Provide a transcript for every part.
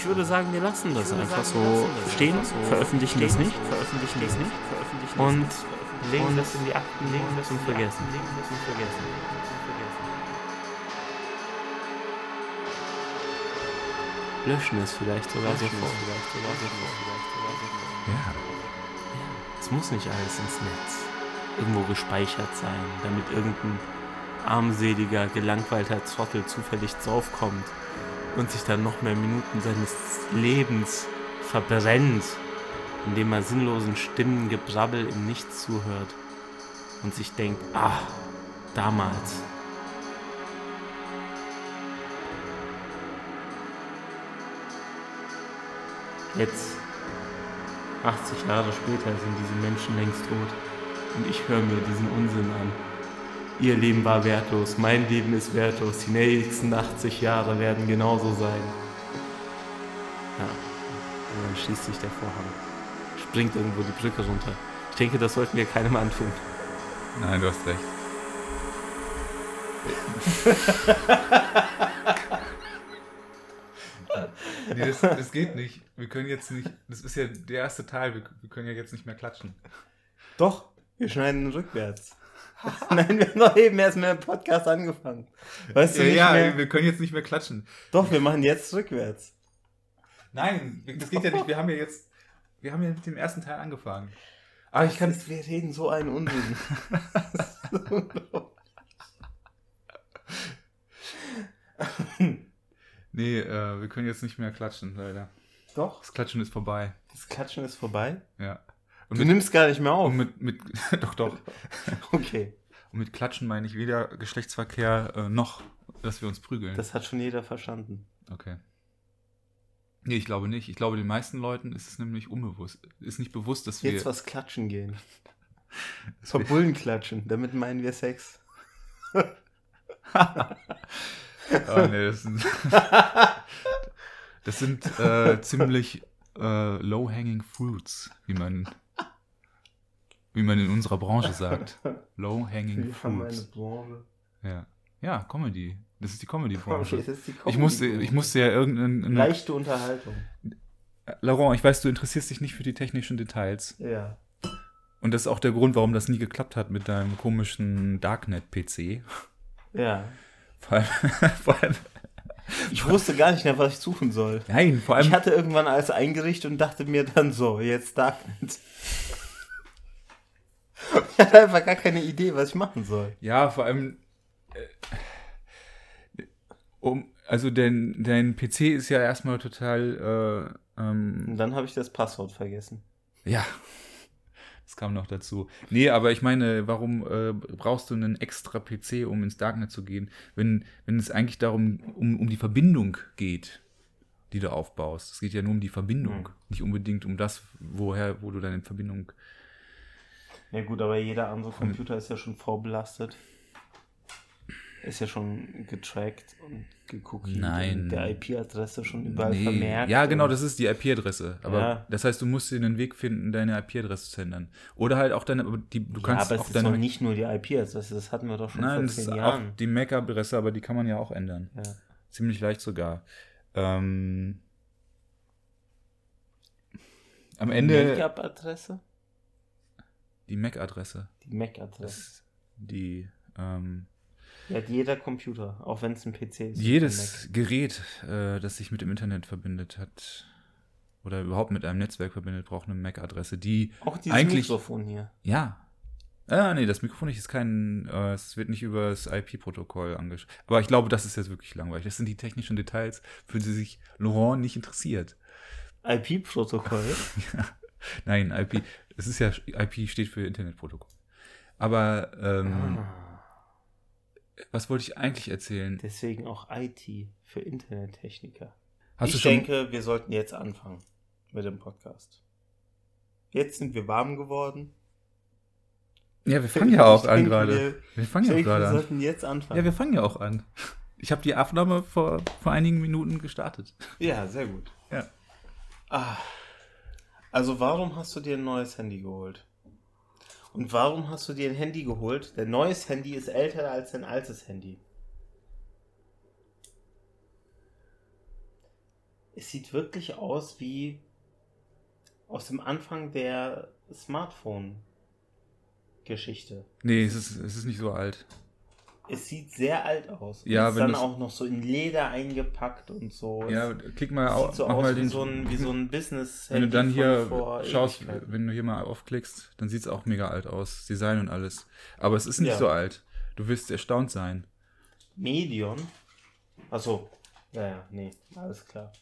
Ich würde sagen, wir lassen das einfach so stehen, veröffentlichen das nicht, veröffentlichen das nicht, veröffentlichen und legen das in die Akten, legen das zum Vergessen. Löschen es vielleicht sogar sofort. Ja. Es muss nicht alles ins Netz irgendwo gespeichert sein, damit irgendein armseliger, gelangweilter Zottel zufällig draufkommt und sich dann noch mehr Minuten seines Lebens verbrennt, indem er sinnlosen Stimmen Gebrabbel im Nichts zuhört und sich denkt, ah, damals. Jetzt, 80 Jahre später, sind diese Menschen längst tot und ich höre mir diesen Unsinn an. Ihr Leben war wertlos, mein Leben ist wertlos, die nächsten 80 Jahre werden genauso sein. Ja, und dann schließt sich der Vorhang. Springt irgendwo die Brücke runter. Ich denke, das sollten wir keinem antun. Nein, du hast recht. nee, das, das, geht nicht. Wir können jetzt nicht. Das ist ja der erste Teil. Wir, wir können ja jetzt nicht mehr klatschen. Doch, wir schneiden rückwärts. Nein, wir haben doch eben erst mit dem Podcast angefangen. Weißt du, ja, ja wir können jetzt nicht mehr klatschen. Doch, wir machen jetzt rückwärts. Nein, das geht ja nicht. Wir haben ja jetzt, wir haben ja mit dem ersten Teil angefangen. Aber ich kann. Wir reden so einen Unsinn. nee, äh, wir können jetzt nicht mehr klatschen, leider. Doch. Das Klatschen ist vorbei. Das Klatschen ist vorbei? Ja. Und du mit, nimmst gar nicht mehr auf. Und mit, mit doch, doch. okay. Und mit Klatschen meine ich weder Geschlechtsverkehr äh, noch, dass wir uns prügeln. Das hat schon jeder verstanden. Okay. Nee, ich glaube nicht. Ich glaube, den meisten Leuten ist es nämlich unbewusst. Ist nicht bewusst, dass wir. Jetzt was klatschen gehen. Vor Bullen klatschen, damit meinen wir Sex. oh nee, das sind, das sind äh, ziemlich äh, low-hanging fruits, wie man wie man in unserer Branche sagt. Low-hanging fruits. Ja. ja, Comedy. Das ist die Comedy-Branche. Okay, Comedy ich, musste, ich musste ja irgendeine... Leichte Unterhaltung. Laurent, ich weiß, du interessierst dich nicht für die technischen Details. Ja. Und das ist auch der Grund, warum das nie geklappt hat mit deinem komischen Darknet-PC. Ja. Vor allem, vor allem ich wusste gar nicht mehr, was ich suchen soll. Nein, vor allem. Ich hatte irgendwann alles eingerichtet und dachte mir dann so, jetzt Darknet. Ich hatte einfach gar keine Idee, was ich machen soll. Ja, vor allem. Äh, um, also dein, dein PC ist ja erstmal total. Äh, ähm, und dann habe ich das Passwort vergessen. Ja. Das kam noch dazu. Nee, aber ich meine, warum äh, brauchst du einen extra PC, um ins Darknet zu gehen, wenn, wenn es eigentlich darum, um, um die Verbindung geht, die du aufbaust. Es geht ja nur um die Verbindung, mhm. nicht unbedingt um das, woher, wo du deine Verbindung ja gut, aber jeder andere Computer ist ja schon vorbelastet. Ist ja schon getrackt und geguckt. Nein. Der IP-Adresse schon überall nee. vermerkt. Ja, genau, das ist die IP-Adresse. Aber ja. das heißt, du musst dir einen Weg finden, deine IP-Adresse zu ändern. Oder halt auch deine. Die, du kannst ja, aber auch es ist doch nicht nur die IP-Adresse, das hatten wir doch schon Nein, vor zehn das ist Jahren. Auch die MAC-Adresse, aber die kann man ja auch ändern. Ja. Ziemlich leicht sogar. Ähm, am Ende. Make-up-Adresse? Die MAC-Adresse. Die MAC-Adresse. Die, ähm, ja, jeder Computer, auch wenn es ein PC ist. Jedes Gerät, äh, das sich mit dem Internet verbindet hat oder überhaupt mit einem Netzwerk verbindet, braucht eine MAC-Adresse, die auch dieses eigentlich, Mikrofon hier. Ja. Ah, nee, das Mikrofon ist kein, äh, es wird nicht über das IP-Protokoll angeschaut. Aber ich glaube, das ist jetzt wirklich langweilig. Das sind die technischen Details, für die sich Laurent nicht interessiert. IP-Protokoll? ja. Nein, IP. Es ist ja, IP steht für Internetprotokoll. Aber ähm, ah. was wollte ich eigentlich erzählen? Deswegen auch IT für Internettechniker. Hast ich denke, wir sollten jetzt anfangen mit dem Podcast. Jetzt sind wir warm geworden. Ja, wir fangen ja auch an gerade. Wir, fangen ja auch gerade an. Wir sollten jetzt anfangen. Ja, wir fangen ja auch an. Ich habe die Aufnahme vor, vor einigen Minuten gestartet. Ja, sehr gut. Ja. Ah. Also warum hast du dir ein neues Handy geholt? Und warum hast du dir ein Handy geholt? Dein neues Handy ist älter als dein altes Handy. Es sieht wirklich aus wie aus dem Anfang der Smartphone-Geschichte. Nee, es ist, es ist nicht so alt. Es sieht sehr alt aus. Ja, ist dann auch noch so in Leder eingepackt und so. Ja, klick mal es auf, sieht so aus wie so ein, wie so ein business wenn du dann hier schaust, wenn du hier mal aufklickst, dann sieht es auch mega alt aus. Design und alles. Aber es ist nicht Ja. so alt. Du wirst erstaunt sein. Medion. Achso. Ja, ja, nee, alles klar.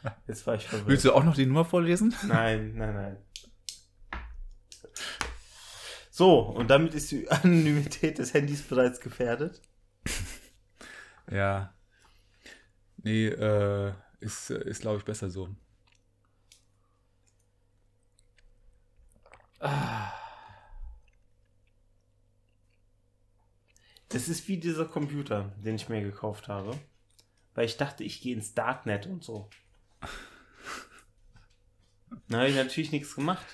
Jetzt war ich verwirrt. Willst du auch noch die Nummer vorlesen? Nein, nein, nein. So, und damit ist die Anonymität des Handys bereits gefährdet. Ja. Nee, äh, ist, ist glaube ich, besser so. Das ist wie dieser Computer, den ich mir gekauft habe. Weil ich dachte, ich gehe ins Darknet und so. Da habe ich natürlich nichts gemacht.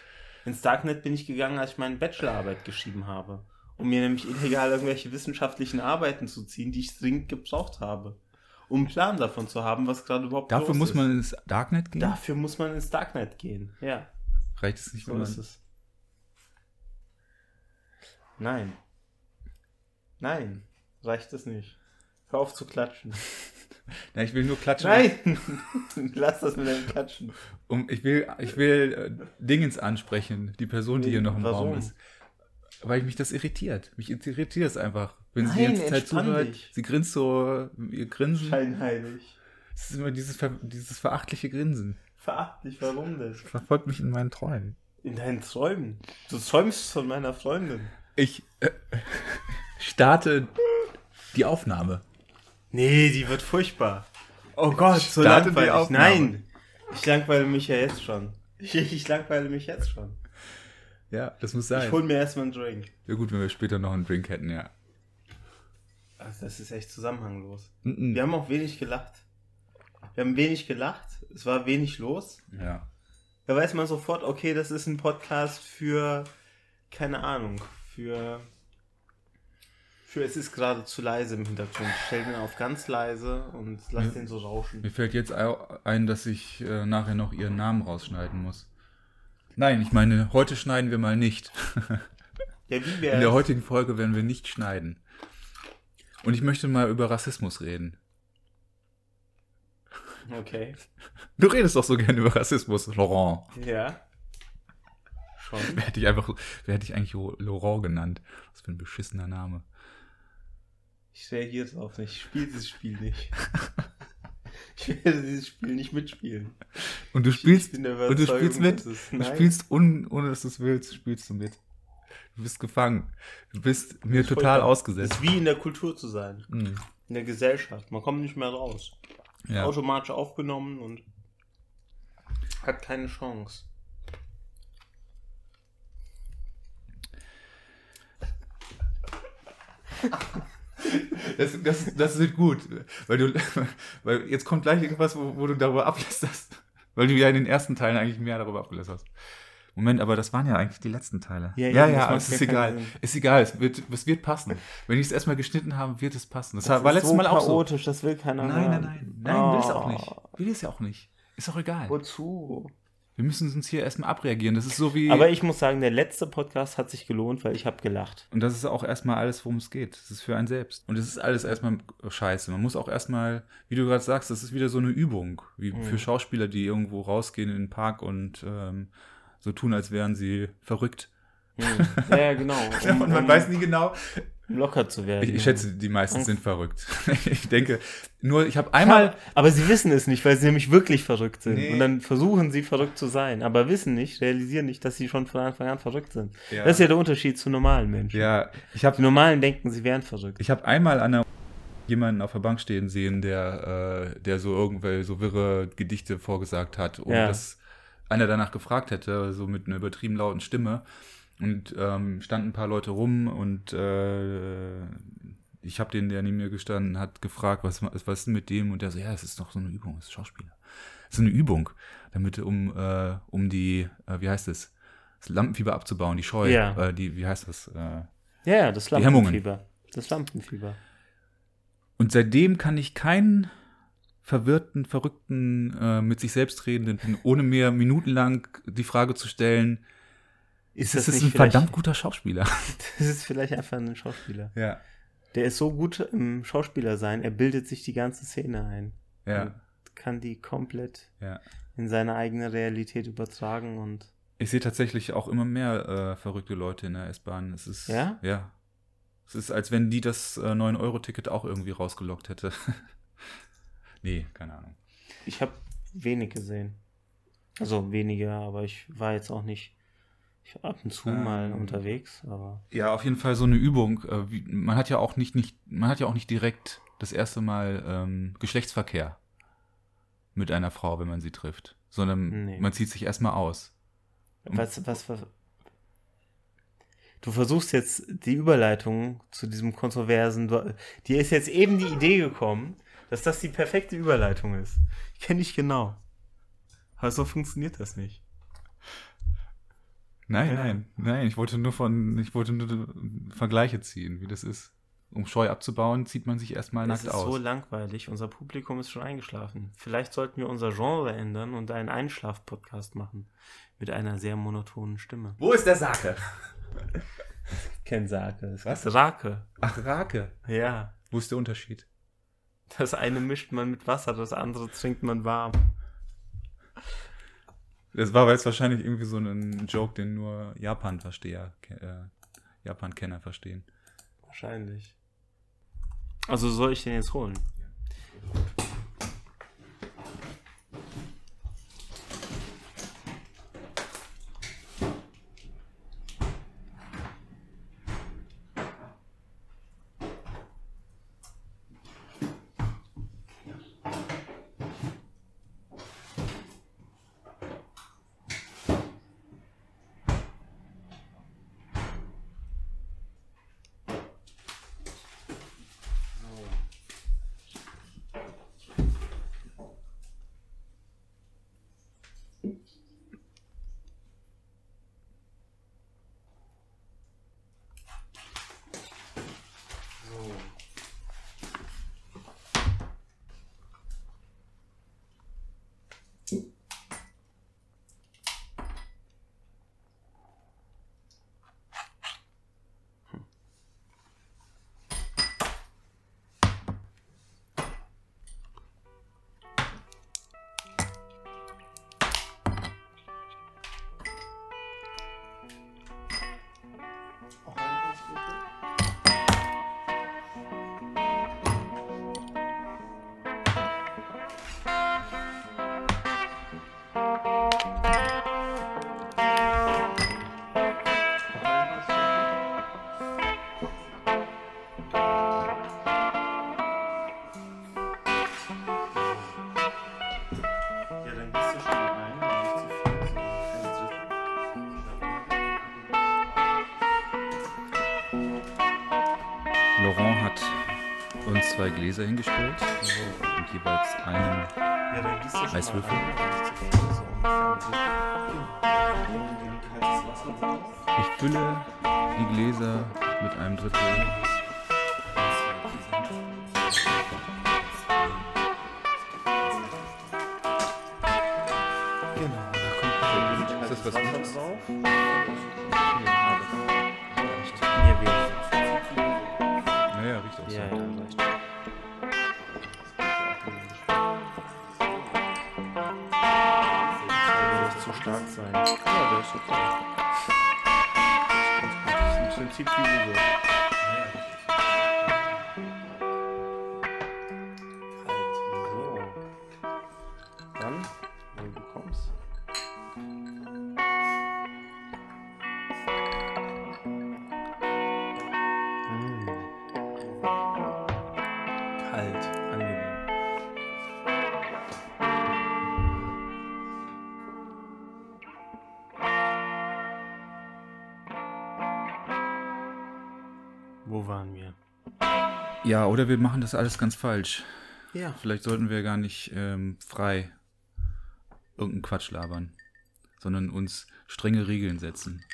Ins Darknet bin ich gegangen, als ich meine Bachelorarbeit geschrieben habe. Um mir nämlich illegal irgendwelche wissenschaftlichen Arbeiten zu ziehen, die ich dringend gebraucht habe. Um einen Plan davon zu haben, was gerade überhaupt Dafür muss ist. man ins Darknet gehen? Dafür muss man ins Darknet gehen. Ja, Reicht es nicht, so wenn ist man. es. Nein. Nein, reicht es nicht. Hör auf zu klatschen. Ja, ich will nur klatschen. Nein! Lass das mit deinem Klatschen. Um, ich will, ich will äh, Dingens ansprechen, die Person, die hier noch im warum? Raum ist. Weil mich das irritiert. Mich irritiert es einfach. Wenn sie Nein, die ganze Zeit zuhört, dich. sie grinst so, ihr Grinsen. Scheinheilig. Es ist immer dieses, ver dieses verachtliche Grinsen. Verachtlich, warum das? Verfolgt mich in meinen Träumen. In deinen Träumen. Du träumst von meiner Freundin. Ich äh, starte die Aufnahme. Nee, die wird furchtbar. Oh Gott, so Starte langweilig. Nein! Ich langweile mich ja jetzt schon. Ich, ich langweile mich jetzt schon. Ja, das muss Ich sein. hol mir erstmal einen Drink. Ja gut, wenn wir später noch einen Drink hätten, ja. Also das ist echt zusammenhanglos. Mhm. Wir haben auch wenig gelacht. Wir haben wenig gelacht. Es war wenig los. Ja. Da weiß man sofort, okay, das ist ein Podcast für, keine Ahnung, für, für es ist gerade zu leise im Hintergrund. Ich stell den auf ganz leise und lass Ja. den so rauschen. Mir fällt jetzt ein, dass ich äh, nachher noch ihren Namen rausschneiden muss. Nein, ich meine, heute schneiden wir mal nicht. Ja, wie In wär's? der heutigen Folge werden wir nicht schneiden. Und ich möchte mal über Rassismus reden. Okay. Du redest doch so gerne über Rassismus, Laurent. Ja. Schon. Wer hätte ich einfach, wer hätte ich eigentlich Laurent genannt? Was für ein beschissener Name. Ich reagiere drauf nicht. Ich spiele dieses Spiel nicht. Ich werde dieses Spiel nicht mitspielen. Und du Ich spielst, und du spielst mit. es- Du spielst un, ohne dass du es willst, spielst du mit. Du bist gefangen. Du bist mir ist total ausgesetzt. Das ist wie in der Kultur zu sein. Mhm. In der Gesellschaft. Man kommt nicht mehr raus. Ja. Automatisch aufgenommen und hat keine Chance. Das, das, das wird gut, weil du, weil jetzt kommt gleich irgendwas, wo, wo du darüber ablässt, weil du ja in den ersten Teilen eigentlich mehr darüber abgelässt hast. Moment, aber das waren ja eigentlich die letzten Teile. Ja, ja, ja, macht es ist ja egal. Sinn. Ist egal, es wird, es wird passen. Wenn ich es erstmal geschnitten habe, wird es passen. Das, Das war ist letztes so Mal auch so. chaotisch, das will keiner Nein, nein, nein, nein, will es auch Oh. nicht. Will es ja auch nicht. Ist auch egal. Wozu? Wir müssen uns hier erstmal abreagieren. Das ist so wie. Aber ich muss sagen, der letzte Podcast hat sich gelohnt, weil ich habe gelacht. Und das ist auch erstmal alles, worum es geht. Das ist für einen selbst. Und es ist alles erstmal scheiße. Man muss auch erstmal, wie du gerade sagst, das ist wieder so eine Übung, wie Mhm. für Schauspieler, die irgendwo rausgehen in den Park und ähm, so tun, als wären sie verrückt. Hm. Ja, ja, genau. Um, und man um weiß nie genau. Locker zu werden. Ich, ich schätze, die meisten Angst. sind verrückt. ich denke, nur ich habe einmal. Aber, aber sie wissen es nicht, weil sie nämlich wirklich verrückt sind. Nee. Und dann versuchen sie verrückt zu sein, aber wissen nicht, realisieren nicht, dass sie schon von Anfang an verrückt sind. Ja. Das ist ja der Unterschied zu normalen Menschen. Ja, ich Die habe normalen denken, sie wären verrückt. ich hab einmal an der jemanden auf der Bank stehen sehen, der, äh, der so irgendwelche so wirre Gedichte vorgesagt hat, ohne Ja. dass einer danach gefragt hätte, so mit einer übertrieben lauten Stimme. Und ähm, standen ein paar Leute rum und äh, ich habe den, der neben mir gestanden hat, gefragt, was, was ist denn mit dem? Und der so, ja, es ist doch so eine Übung, das ist Schauspieler. Das ist eine Übung, damit um, äh, um die, äh, wie heißt es, das Lampenfieber abzubauen, die Scheu, Ja. äh, die, wie heißt das? Äh, Ja, ja, das. Lampenfieber. Das Lampenfieber. Und seitdem kann ich keinen verwirrten, verrückten, äh, mit sich selbst redenden, ohne mir minutenlang die Frage zu stellen, ist das, das ist ein verdammt guter Schauspieler. Das ist vielleicht einfach ein Schauspieler. Ja. Der ist so gut im Schauspieler sein, er bildet sich die ganze Szene ein. Ja. Und kann die komplett Ja. in seine eigene Realität übertragen und Ich sehe tatsächlich auch immer mehr äh, verrückte Leute in der S-Bahn. Es ist Ja? Ja. Es ist, als wenn die das äh, 9-Euro-Ticket auch irgendwie rausgelockt hätte. nee, keine Ahnung. ich habe wenig gesehen. Also weniger, aber ich war jetzt auch nicht ab und zu Ähm. mal unterwegs, aber Ja, auf jeden Fall so eine Übung. Äh, man hat ja auch nicht, nicht, man hat ja auch nicht direkt das erste Mal ähm, Geschlechtsverkehr mit einer Frau, wenn man sie trifft, sondern Nee. man zieht sich erstmal aus. was, was, was Du versuchst jetzt die Überleitung zu diesem kontroversen, dir ist jetzt eben die Idee gekommen, dass das die perfekte Überleitung ist. Ich kenne dich genau. Aber so funktioniert das nicht. Nein, Ja. nein, nein. Ich wollte nur von, ich wollte nur Vergleiche ziehen, wie das ist. Um Scheu abzubauen, zieht man sich erstmal nackt ist aus. so langweilig. Unser Publikum ist schon eingeschlafen. Vielleicht sollten wir unser Genre ändern und einen Einschlaf-Podcast machen. Mit einer sehr monotonen Stimme. Wo ist der Sake? Kein Sake. Es Was? Rake. Ach, Rake. Ja. Wo ist der Unterschied? Das eine mischt man mit Wasser, das andere trinkt man warm. Das war jetzt wahrscheinlich irgendwie so ein Joke, den nur Japan-Versteher, äh, Japan-Kenner verstehen. Wahrscheinlich. Also soll ich den jetzt holen? Ja, hingestellt So. und jeweils einen. Ja, dann gehst du Eiswürfel? Ich fülle die Gläser mit einem Drittel. Genau, da kommt Ist das was Gutes? drauf. Ja, riecht auch so. Stark sein. Ja, der ist okay. Das ist im Prinzip wie Uwe. Wo waren wir? Ja, oder wir machen das alles ganz falsch. Ja. Vielleicht sollten wir gar nicht ähm, frei irgendeinen Quatsch labern, sondern uns strenge Regeln setzen.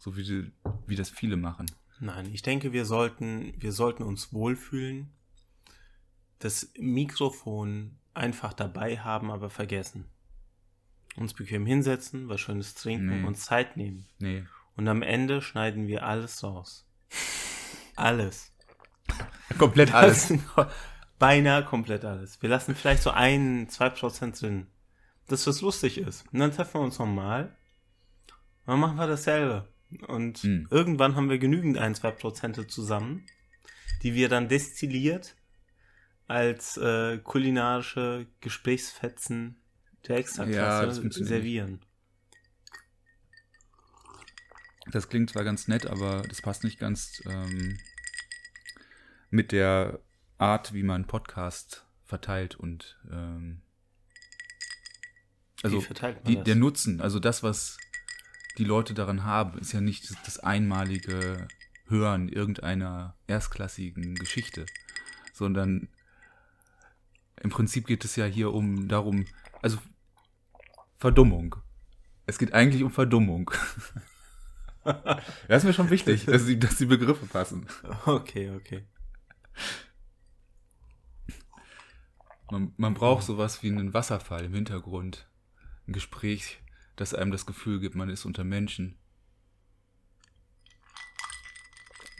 So wie, die, wie das viele machen. Nein, ich denke, wir sollten, wir sollten uns wohlfühlen das Mikrofon einfach dabei haben, aber vergessen. Uns bequem hinsetzen, was Schönes trinken Nee. und Zeit nehmen. Nee. Und am Ende schneiden wir alles raus. Alles. Komplett Das sind beinahe komplett alles. Wir lassen vielleicht so ein, zwei Prozent drin. Das, was lustig ist. Und dann treffen wir uns nochmal. Und dann machen wir dasselbe. Und Hm. irgendwann haben wir genügend ein, zwei Prozente zusammen, die wir dann destilliert als äh, kulinarische Gesprächsfetzen der Ja, Extraklasse das funktioniert servieren. Das klingt zwar ganz nett, aber das passt nicht ganz ähm, mit der Art, wie man Podcast verteilt und ähm, also die, der Nutzen, also das, was die Leute daran haben, ist ja nicht das, das einmalige Hören irgendeiner erstklassigen Geschichte, sondern im Prinzip geht es ja hier um darum, also Verdummung. Es geht eigentlich um Verdummung. Das ist mir schon wichtig, dass die, dass die Begriffe passen. Okay, okay. Man, man braucht sowas wie einen Wasserfall im Hintergrund. Ein Gespräch, das einem das Gefühl gibt, man ist unter Menschen.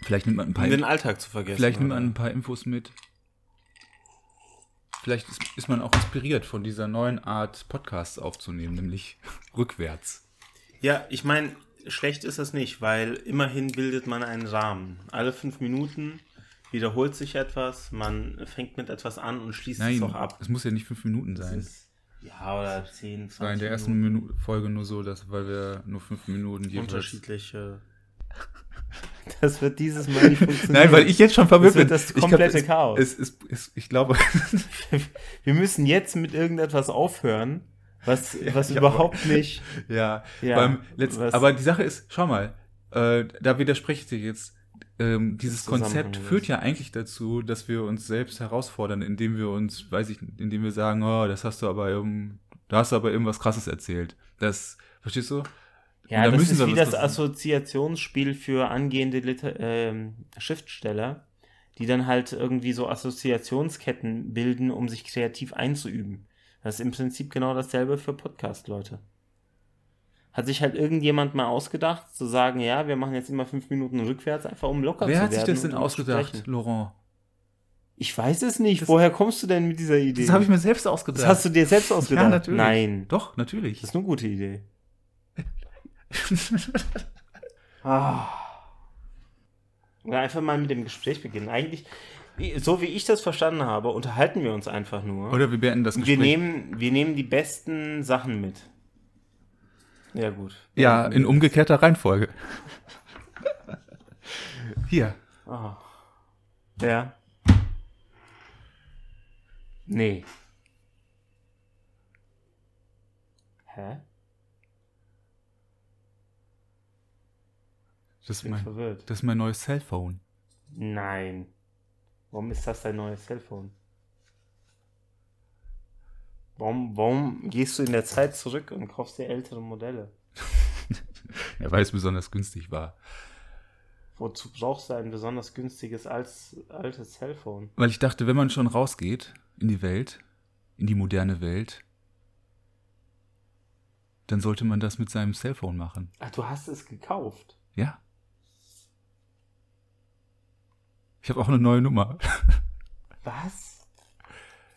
Vielleicht nimmt man ein paar, Um den Alltag zu vergessen. vielleicht nimmt man ein paar Infos mit. Vielleicht ist, ist man auch inspiriert von dieser neuen Art, Podcasts aufzunehmen, nämlich rückwärts. Ja, ich meine, schlecht ist das nicht, weil immerhin bildet man einen Rahmen. Alle fünf Minuten wiederholt sich etwas, man fängt mit etwas an und schließt es Nein, auch ab. es muss ja nicht fünf Minuten sein. ist, ja, oder 10, 20 Es war in der ersten Minuten Minu Folge nur so, dass, weil wir nur fünf Minuten jeweils unterschiedliche. Das wird dieses Mal nicht funktionieren. Nein, weil ich jetzt schon verwirrt Das wird bin. das Ich glaub, komplette es, Chaos. Es, es, es, ich glaube, Wir müssen jetzt mit irgendetwas aufhören, was, was ja, überhaupt nicht. ja. Ja, beim letzten, aber die Sache ist, schau mal, äh, da widerspreche ich dir jetzt. Ähm, dieses Konzept ist. führt ja eigentlich dazu, dass wir uns selbst herausfordern, indem wir uns, weiß ich, indem wir sagen, oh, das hast du aber, irgend- da hast du aber irgendwas Krasses erzählt. Das, verstehst du? Ja, da das müssen ist wir wie das Assoziationsspiel für angehende Liter ähm, Schriftsteller, die dann halt irgendwie so Assoziationsketten bilden, um sich kreativ einzuüben. Das ist im Prinzip genau dasselbe für Podcast-Leute. Hat sich halt irgendjemand mal ausgedacht, zu sagen, ja, wir machen jetzt immer fünf Minuten rückwärts, einfach um locker Wer zu hat werden. sich das denn ausgedacht, sprechen. Laurent? Ich weiß es nicht. Das- Woher kommst du denn mit dieser Idee? Das habe ich mir selbst ausgedacht. Das hast du dir selbst ausgedacht? Ja, natürlich. Nein. Doch, natürlich. Das ist eine gute Idee. Ah. Oder einfach mal mit dem Gespräch beginnen. Eigentlich, so wie ich das verstanden habe, unterhalten wir uns einfach nur. Oder wir beenden das wir, Gespräch. nehmen, wir nehmen die besten Sachen mit. Ja, gut. ja, in umgekehrter Reihenfolge. Hier. Ah. Ja. Nee. Hä? Das ist mein, verwirrt. das ist mein neues Cellphone. Nein. Warum ist das dein neues Cellphone? Warum, warum gehst du in der Zeit zurück und kaufst dir ältere Modelle? Ja, weil es besonders günstig war. Wozu brauchst du ein besonders günstiges als, altes Cellphone? Weil ich dachte, wenn man schon rausgeht in die Welt, in die moderne Welt, dann sollte man das mit seinem Cellphone machen. Ach, du hast es gekauft. Ja. Ich habe auch eine neue Nummer. Was?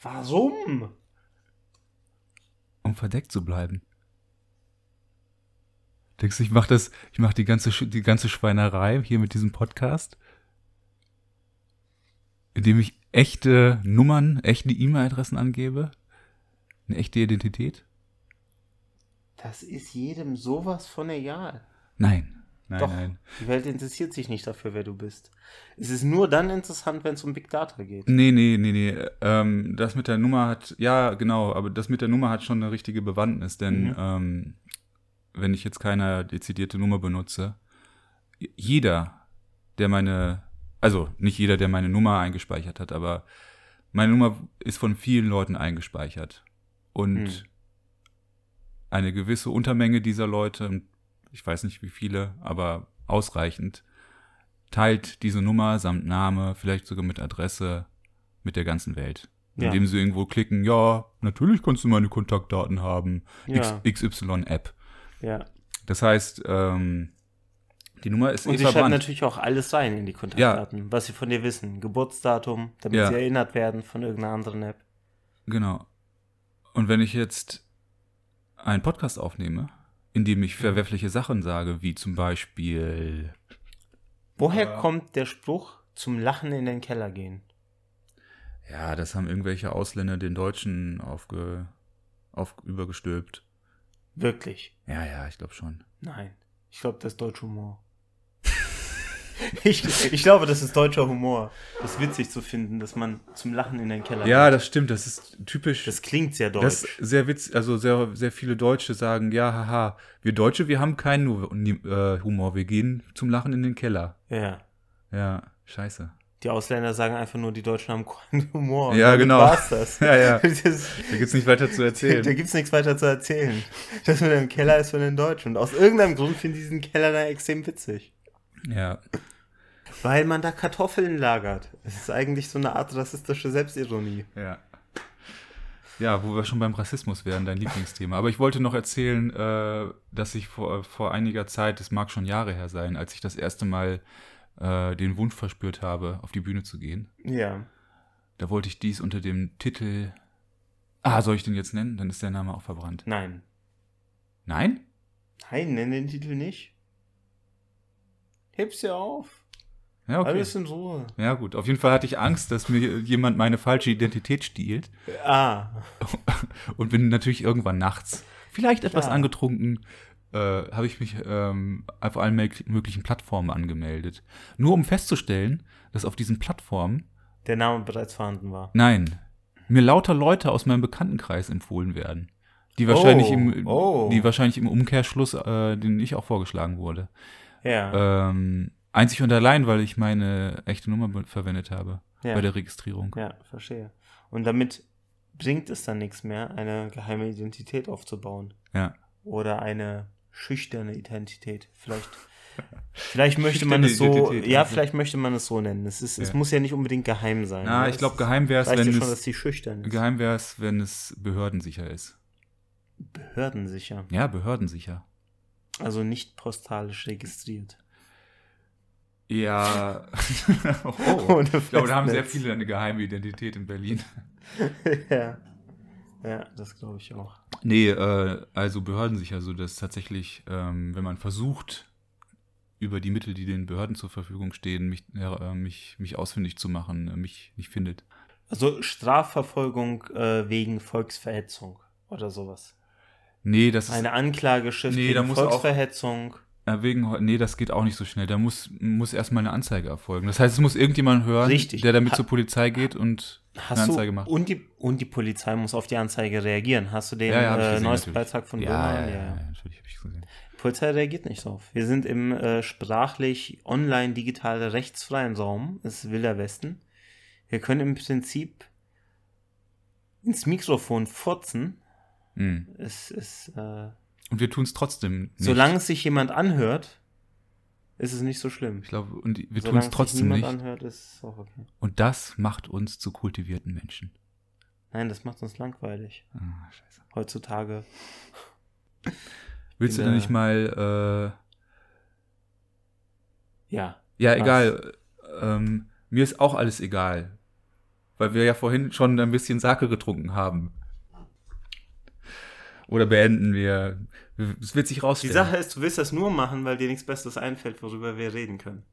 Warum? Um verdeckt zu bleiben. Denkst du, ich mache das, ich mache die ganze, die ganze Schweinerei hier mit diesem Podcast, indem ich echte Nummern, echte E-Mail-Adressen angebe, eine echte Identität? Das ist jedem sowas von egal. Nein, nein, Doch. nein. Die Welt interessiert sich nicht dafür, wer du bist. Es ist nur dann interessant, wenn es um Big Data geht. Nee, nee, nee, nee. Ähm, das mit der Nummer hat, ja, genau, aber das mit der Nummer hat schon eine richtige Bewandtnis, denn Mhm. ähm, wenn ich jetzt keine dezidierte Nummer benutze, jeder, der meine, also nicht jeder, der meine Nummer eingespeichert hat, aber meine Nummer ist von vielen Leuten eingespeichert. Und Hm. eine gewisse Untermenge dieser Leute, und ich weiß nicht wie viele, aber ausreichend, teilt diese Nummer samt Name, vielleicht sogar mit Adresse, mit der ganzen Welt. Ja. Indem sie irgendwo klicken, ja, natürlich kannst du meine Kontaktdaten haben. Ja. XY-App. Ja. Das heißt, ähm, die Nummer ist Und eh sie verbrannt. natürlich auch alles rein in die Kontaktdaten, was sie von dir wissen. Geburtsdatum, damit Ja. sie erinnert werden von irgendeiner anderen App. Genau. Und wenn ich jetzt einen Podcast aufnehme, in dem ich verwerfliche Sachen sage, wie zum Beispiel, Woher Ja. kommt der Spruch zum Lachen in den Keller gehen? ja, das haben irgendwelche Ausländer den Deutschen aufge, auf, übergestülpt. Wirklich? Ja, ja, ich glaube schon. Nein. Ich glaube, das ist deutscher Humor. ich, ich glaube, das ist deutscher Humor. Das ist witzig zu finden, dass man zum Lachen in den Keller Ja, das stimmt, das ist typisch. Das klingt sehr deutsch. Das ist sehr witzig, also sehr, sehr viele Deutsche sagen, ja, haha, wir Deutsche, wir haben keinen äh, Humor, wir gehen zum Lachen in den Keller. ja. Ja, scheiße. Die Ausländer sagen einfach nur, die Deutschen haben keinen Humor. Ja, genau. War's das. Ja, ja. Das, Da gibt's nicht weiter zu da erzählen. gibt's nichts weiter zu erzählen. Das mit dem Keller ist von den Deutschen. Und aus irgendeinem Grund finde ich diesen Keller da extrem witzig. Ja. Weil man da Kartoffeln lagert. Es ist eigentlich so eine Art rassistische Selbstironie. Ja. Ja, wo wir schon beim Rassismus wären, dein Lieblingsthema. Aber ich wollte noch erzählen, äh, dass ich vor, vor einiger Zeit, das mag schon Jahre her sein, als ich das erste Mal äh, den Wunsch verspürt habe, auf die Bühne zu gehen. Ja. Da wollte ich dies unter dem Titel. Ah, soll ich den jetzt nennen? Dann ist der Name auch verbrannt. Nein. Nein? Nein, nenn den Titel nicht. Heb's dir auf. Ja, okay. Alles in Ruhe. Ja, gut. Auf jeden Fall hatte ich Angst, dass mir jemand meine falsche Identität stiehlt. Ah. Und bin natürlich irgendwann nachts, vielleicht etwas Klar. angetrunken, äh, habe ich mich ähm, auf allen mög- möglichen Plattformen angemeldet. Nur um festzustellen, dass auf diesen Plattformen, Der Name bereits vorhanden war. nein, mir lauter Leute aus meinem Bekanntenkreis empfohlen werden. Die wahrscheinlich, Oh, im, oh. die wahrscheinlich im Umkehrschluss, äh, den ich auch vorgeschlagen wurde. Ja. Ähm, einzig und allein, weil ich meine echte Nummer verwendet habe ja. bei der Registrierung. ja, verstehe. Und damit bringt es dann nichts mehr, eine geheime Identität aufzubauen. Ja. Oder eine schüchterne Identität. Vielleicht, vielleicht möchte man es so, Identität, ja, also. vielleicht möchte man es so nennen. Es, ist, es Ja. muss ja nicht unbedingt geheim sein. Na, ne? ich glaube, Es geheim wäre es, wenn schon, dass es die schüchtern ist. geheim wäre es, wenn es behördensicher ist. Behördensicher. Ja, behördensicher. Also nicht postalisch registriert. Ja. oh, ich glaube, da haben sehr viele eine geheime Identität in Berlin. ja. Ja, das glaube ich auch. Nee, äh, also behördensicher, so dass tatsächlich, ähm, wenn man versucht, über die Mittel, die den Behörden zur Verfügung stehen, mich, äh, mich, mich ausfindig zu machen, äh, mich nicht findet. Also Strafverfolgung äh, wegen Volksverhetzung oder sowas. Nee, das ist, Eine Anklageschrift Nee, wegen auch- Volksverhetzung. äh, wegen, nee, das geht auch nicht so schnell. Da muss, muss erstmal eine Anzeige erfolgen. Das heißt, es muss irgendjemand hören, Richtig. der damit Ha- zur Polizei geht und eine du, Anzeige macht. und, die, und die Polizei muss auf die Anzeige reagieren. Hast du den Ja, ja, äh, gesehen, neuesten. Beitrag von ja, ja, Böhmermann? ja, ja, natürlich habe ich gesehen. Die Polizei reagiert nicht drauf. Wir sind im äh, sprachlich online digital rechtsfreien Raum. Es ist Wilder Westen. Wir können im Prinzip ins Mikrofon furzen. Mhm. Es ist, äh, Und wir tun es trotzdem nicht. solange es sich jemand anhört, ist es nicht so schlimm. Ich glaube, und wir tun Solange es sich trotzdem nicht. anhört, ist es auch okay. Und das macht uns zu kultivierten Menschen. Nein, das macht uns langweilig. Ah, scheiße. Heutzutage. Willst du denn nicht mal, Ja. äh, ja, Was? egal. Ähm, mir ist auch alles egal. Weil wir ja vorhin schon ein bisschen Sake getrunken haben. Oder beenden wir. Es wird sich Die rausstellen. Sache ist, du willst das nur machen, weil dir nichts Besseres einfällt, worüber wir reden können.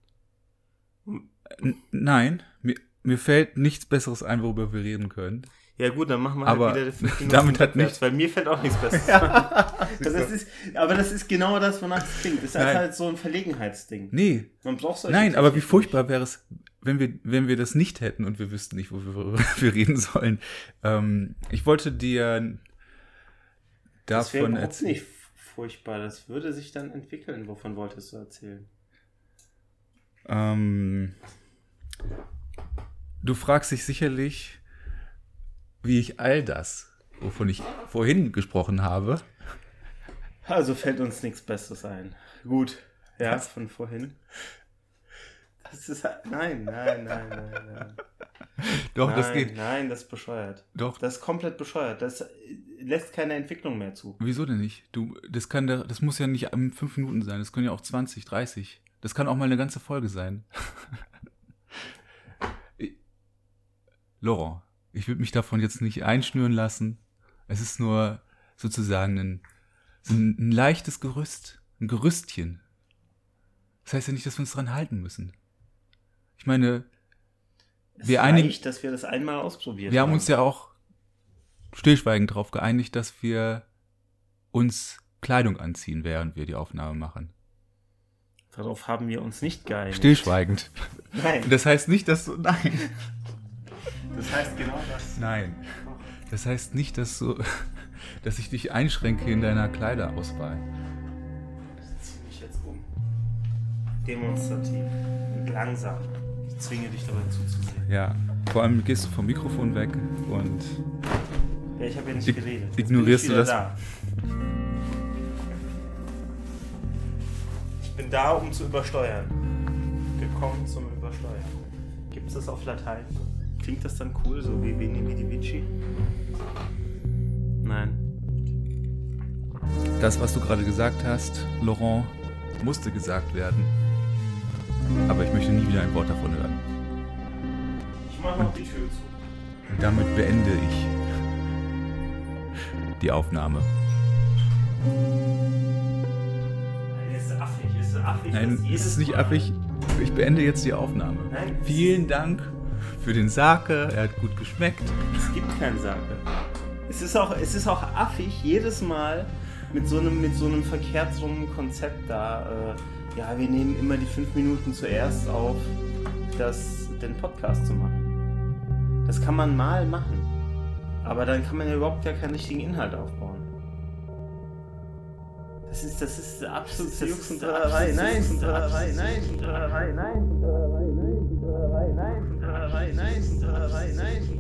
N nein, mir, mir fällt nichts Besseres ein, worüber wir reden können. Ja gut, dann machen wir Aber halt wieder fünf Minuten damit hat rückwärts, nicht- Weil mir fällt auch nichts Besseres ein. das ist, aber das ist genau das, wonach es klingt. Das ist Nein. halt so ein Verlegenheitsding. Nee, Man braucht solche Nein, aber wie furchtbar wäre es, wenn wir, wenn wir das nicht hätten und wir wüssten nicht, worüber wir reden sollen. Ähm, ich wollte dir Das davon überhaupt erzählen. nicht furchtbar. Das würde sich dann entwickeln. Wovon wolltest du erzählen? Ähm, du fragst dich sicherlich, wie ich all das, wovon ich vorhin gesprochen habe, Also fällt uns nichts Besseres ein. Gut. Ja, Was? von vorhin. Das ist halt, nein, nein, nein, nein, nein. Doch, nein, das geht. Nein, das ist bescheuert. Doch. Das ist komplett bescheuert. Das lässt keine Entwicklung mehr zu. Wieso denn nicht? Du, das kann, da- das muss ja nicht um fünf Minuten sein. Das können ja auch 20, 30. Das kann auch mal eine ganze Folge sein. Laurent, ich würde mich davon jetzt nicht einschnüren lassen. Es ist nur sozusagen ein, so ein, ein leichtes Gerüst, ein Gerüstchen. Das heißt ja nicht, dass wir uns dran halten müssen. Ich meine, Es Wir einigen- reicht, dass wir das einmal ausprobiert wir haben uns ja auch stillschweigend darauf geeinigt, dass wir uns Kleidung anziehen, während wir die Aufnahme machen. Darauf haben wir uns nicht geeinigt. Stillschweigend. Nein, Das heißt nicht, dass du. Nein. das heißt genau das. Nein. Das heißt nicht, dass du. Dass ich dich einschränke in deiner Kleiderauswahl. Ich ziehe mich jetzt um. Demonstrativ und langsam. Ich zwinge dich dabei zuzusehen. Ja. Vor allem gehst du vom Mikrofon weg und. Ja, ich habe ja nicht geredet. Jetzt ignorierst du das? Da. Ich bin da, um zu übersteuern. Gekommen zum Übersteuern. Gibt es das auf Latein? Klingt das dann cool, so wie Veni Vidi Vici? Nein. Das, was du gerade gesagt hast, Laurent, musste gesagt werden. Aber ich möchte nie wieder ein Wort davon hören. Ich mache noch die Tür zu. Und damit beende ich die Aufnahme. Nein, ist affig. Ist affig. Nein, dass es ist nicht affig. Ich beende jetzt die Aufnahme. Nein. Vielen Dank für den Sake. Er hat gut geschmeckt. Es gibt keinen Sake. Es ist auch, es ist auch affig, jedes Mal mit so einem, mit so einem verkehrt rum Konzept da. Äh, ja, wir nehmen immer die fünf Minuten zuerst auf, das, den Podcast zu machen. Das kann man mal machen, aber dann kann man ja überhaupt gar keinen richtigen Inhalt aufbauen. Das ist, das ist absolut das Jux und Dollerei. Nein, Dollerei, nein, Dollerei, nein, Dollerei, nein, Dollerei, nein, Dollerei, nein, Dollerei, nein.